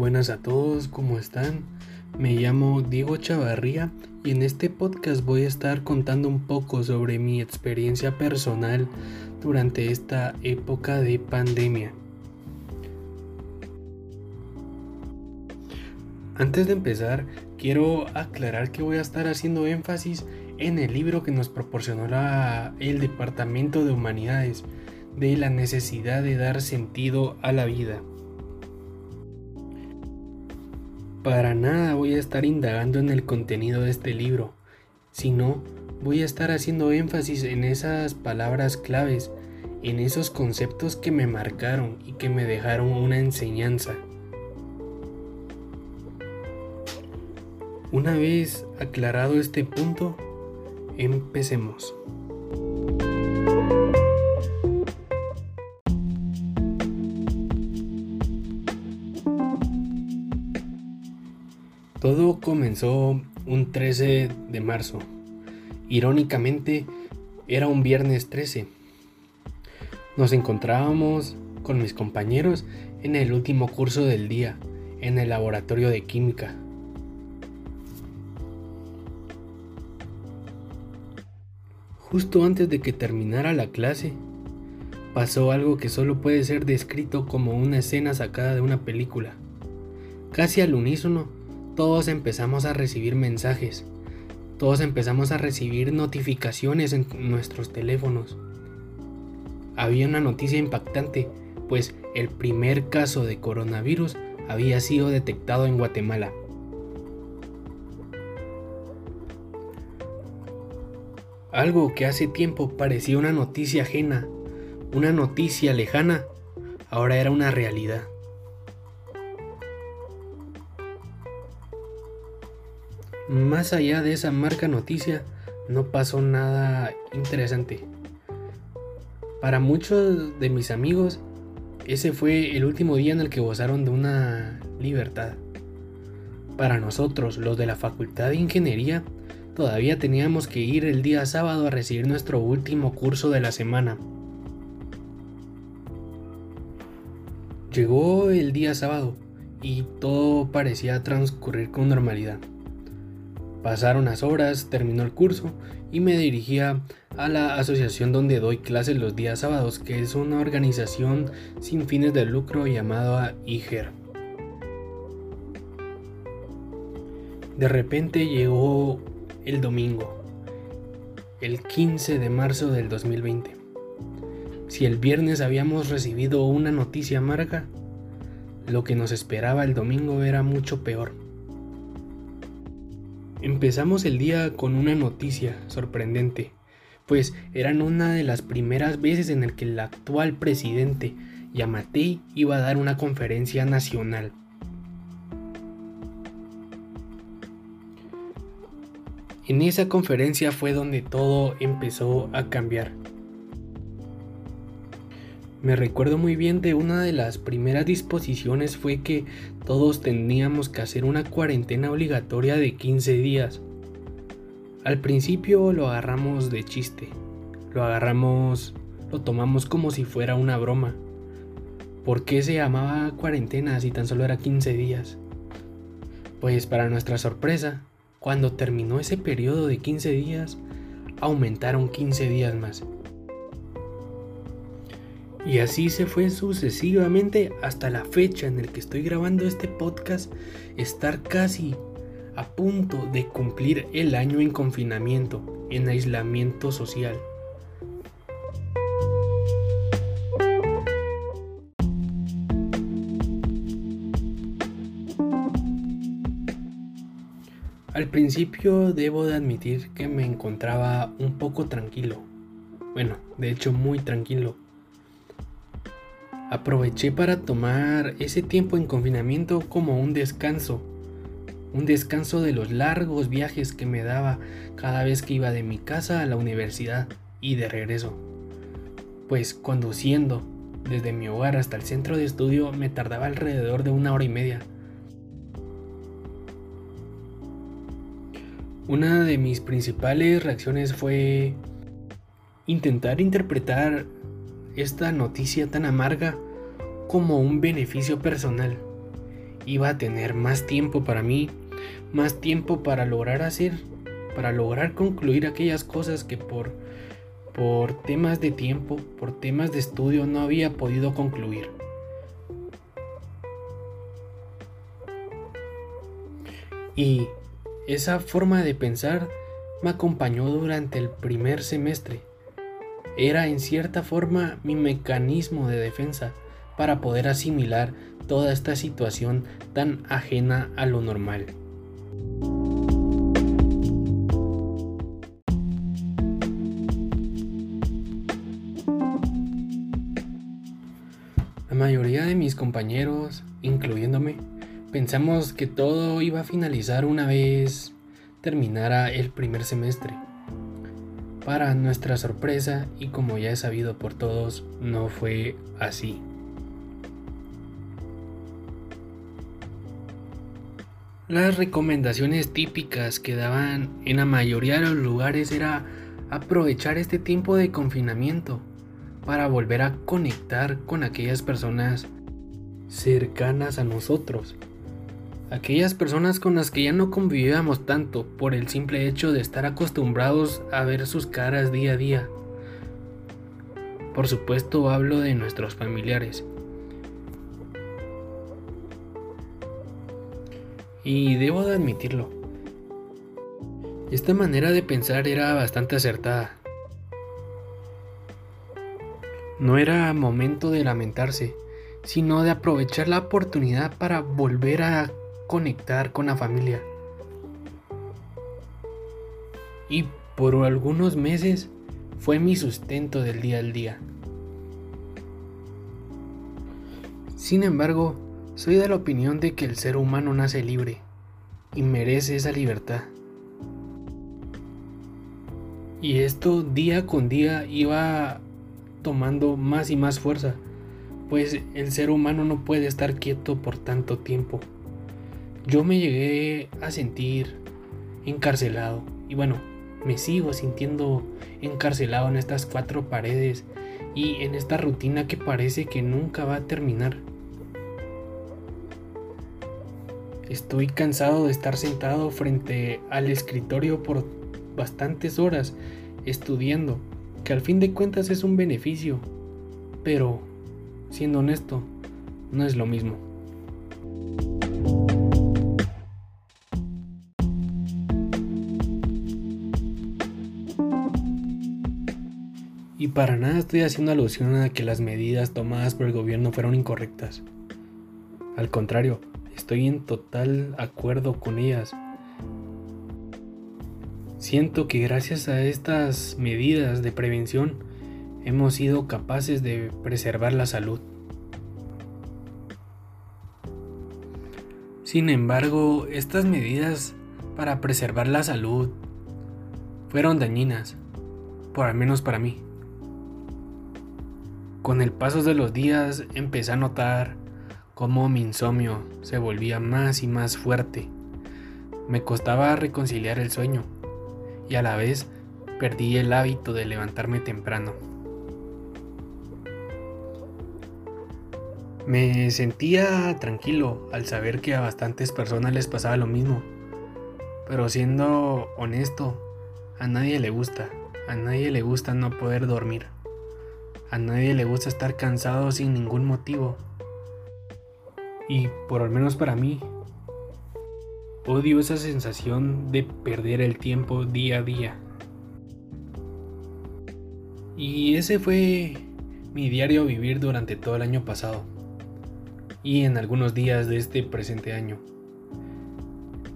buenas a todos, ¿cómo están? Me llamo Diego Chavarría y en este podcast voy a estar contando un poco sobre mi experiencia personal durante esta época de pandemia. Antes de empezar, quiero aclarar que voy a estar haciendo énfasis en el libro que nos proporcionó el Departamento de Humanidades de la necesidad de dar sentido a la vida. Para nada voy a estar indagando en el contenido de este libro, sino voy a estar haciendo énfasis en esas palabras claves, en esos conceptos que me marcaron y que me dejaron una enseñanza. Una vez aclarado este punto, empecemos. Todo comenzó un 13 de marzo. Irónicamente, era un viernes 13. Nos encontrábamos con mis compañeros en el último curso del día, en el laboratorio de química. Justo antes de que terminara la clase, pasó algo que solo puede ser descrito como una escena sacada de una película. Casi al unísono, todos empezamos a recibir mensajes, todos empezamos a recibir notificaciones en nuestros teléfonos. Había una noticia impactante, pues el primer caso de coronavirus había sido detectado en Guatemala. Algo que hace tiempo parecía una noticia ajena, una noticia lejana, ahora era una realidad. Más allá de esa marca noticia, no pasó nada interesante. Para muchos de mis amigos, ese fue el último día en el que gozaron de una libertad. Para nosotros, los de la Facultad de Ingeniería, todavía teníamos que ir el día sábado a recibir nuestro último curso de la semana. Llegó el día sábado y todo parecía transcurrir con normalidad. Pasaron las horas, terminó el curso y me dirigía a la asociación donde doy clases los días sábados, que es una organización sin fines de lucro llamada IGER. De repente llegó el domingo, el 15 de marzo del 2020. Si el viernes habíamos recibido una noticia amarga, lo que nos esperaba el domingo era mucho peor. Empezamos el día con una noticia sorprendente, pues eran una de las primeras veces en el que el actual presidente Yamatei iba a dar una conferencia nacional. En esa conferencia fue donde todo empezó a cambiar. Me recuerdo muy bien de una de las primeras disposiciones fue que todos teníamos que hacer una cuarentena obligatoria de 15 días. Al principio lo agarramos de chiste, lo agarramos, lo tomamos como si fuera una broma. ¿Por qué se llamaba cuarentena si tan solo era 15 días? Pues para nuestra sorpresa, cuando terminó ese periodo de 15 días, aumentaron 15 días más. Y así se fue sucesivamente hasta la fecha en el que estoy grabando este podcast, estar casi a punto de cumplir el año en confinamiento, en aislamiento social. Al principio debo de admitir que me encontraba un poco tranquilo. Bueno, de hecho muy tranquilo Aproveché para tomar ese tiempo en confinamiento como un descanso, un descanso de los largos viajes que me daba cada vez que iba de mi casa a la universidad y de regreso. Pues conduciendo desde mi hogar hasta el centro de estudio me tardaba alrededor de una hora y media. Una de mis principales reacciones fue intentar interpretar esta noticia tan amarga como un beneficio personal iba a tener más tiempo para mí, más tiempo para lograr hacer, para lograr concluir aquellas cosas que por, por temas de tiempo, por temas de estudio no había podido concluir. Y esa forma de pensar me acompañó durante el primer semestre. Era en cierta forma mi mecanismo de defensa para poder asimilar toda esta situación tan ajena a lo normal. La mayoría de mis compañeros, incluyéndome, pensamos que todo iba a finalizar una vez terminara el primer semestre. Para nuestra sorpresa, y como ya es sabido por todos, no fue así. Las recomendaciones típicas que daban en la mayoría de los lugares era aprovechar este tiempo de confinamiento para volver a conectar con aquellas personas cercanas a nosotros aquellas personas con las que ya no convivíamos tanto por el simple hecho de estar acostumbrados a ver sus caras día a día. Por supuesto hablo de nuestros familiares. Y debo de admitirlo. Esta manera de pensar era bastante acertada. No era momento de lamentarse, sino de aprovechar la oportunidad para volver a conectar con la familia. Y por algunos meses fue mi sustento del día al día. Sin embargo, soy de la opinión de que el ser humano nace libre y merece esa libertad. Y esto día con día iba tomando más y más fuerza, pues el ser humano no puede estar quieto por tanto tiempo yo me llegué a sentir encarcelado. Y bueno, me sigo sintiendo encarcelado en estas cuatro paredes y en esta rutina que parece que nunca va a terminar. Estoy cansado de estar sentado frente al escritorio por bastantes horas estudiando, que al fin de cuentas es un beneficio, pero, siendo honesto, no es lo mismo. Y para nada estoy haciendo alusión a que las medidas tomadas por el gobierno fueron incorrectas. Al contrario, estoy en total acuerdo con ellas. Siento que gracias a estas medidas de prevención hemos sido capaces de preservar la salud. Sin embargo, estas medidas para preservar la salud fueron dañinas, por al menos para mí. Con el paso de los días empecé a notar cómo mi insomnio se volvía más y más fuerte. Me costaba reconciliar el sueño y a la vez perdí el hábito de levantarme temprano. Me sentía tranquilo al saber que a bastantes personas les pasaba lo mismo, pero siendo honesto, a nadie le gusta, a nadie le gusta no poder dormir. A nadie le gusta estar cansado sin ningún motivo. Y por al menos para mí, odio esa sensación de perder el tiempo día a día. Y ese fue mi diario vivir durante todo el año pasado y en algunos días de este presente año.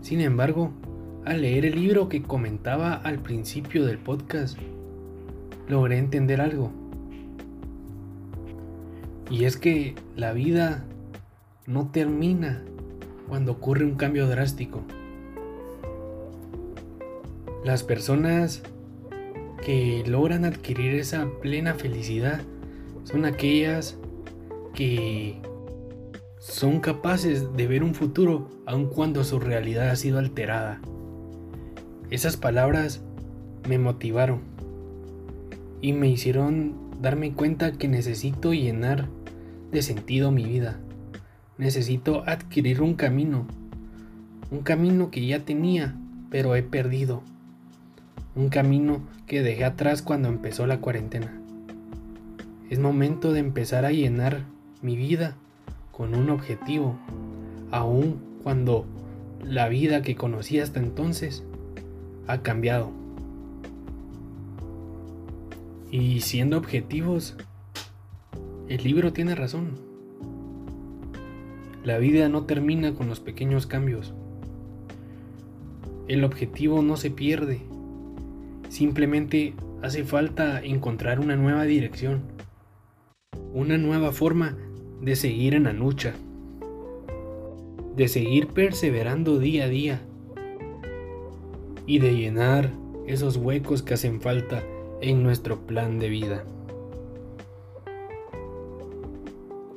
Sin embargo, al leer el libro que comentaba al principio del podcast, logré entender algo. Y es que la vida no termina cuando ocurre un cambio drástico. Las personas que logran adquirir esa plena felicidad son aquellas que son capaces de ver un futuro aun cuando su realidad ha sido alterada. Esas palabras me motivaron y me hicieron darme cuenta que necesito llenar de sentido mi vida. necesito adquirir un camino, un camino que ya tenía, pero he perdido, un camino que dejé atrás cuando empezó la cuarentena. Es momento de empezar a llenar mi vida con un objetivo, aun cuando la vida que conocí hasta entonces ha cambiado. Y siendo objetivos, el libro tiene razón. La vida no termina con los pequeños cambios. El objetivo no se pierde. Simplemente hace falta encontrar una nueva dirección. Una nueva forma de seguir en la lucha. De seguir perseverando día a día. Y de llenar esos huecos que hacen falta en nuestro plan de vida.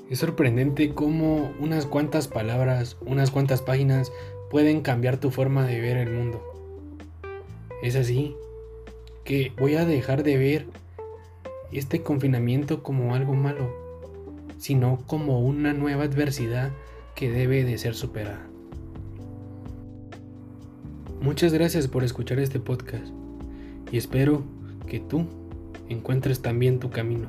Es sorprendente cómo unas cuantas palabras, unas cuantas páginas pueden cambiar tu forma de ver el mundo. Es así que voy a dejar de ver este confinamiento como algo malo, sino como una nueva adversidad que debe de ser superada. Muchas gracias por escuchar este podcast y espero que tú encuentres también tu camino.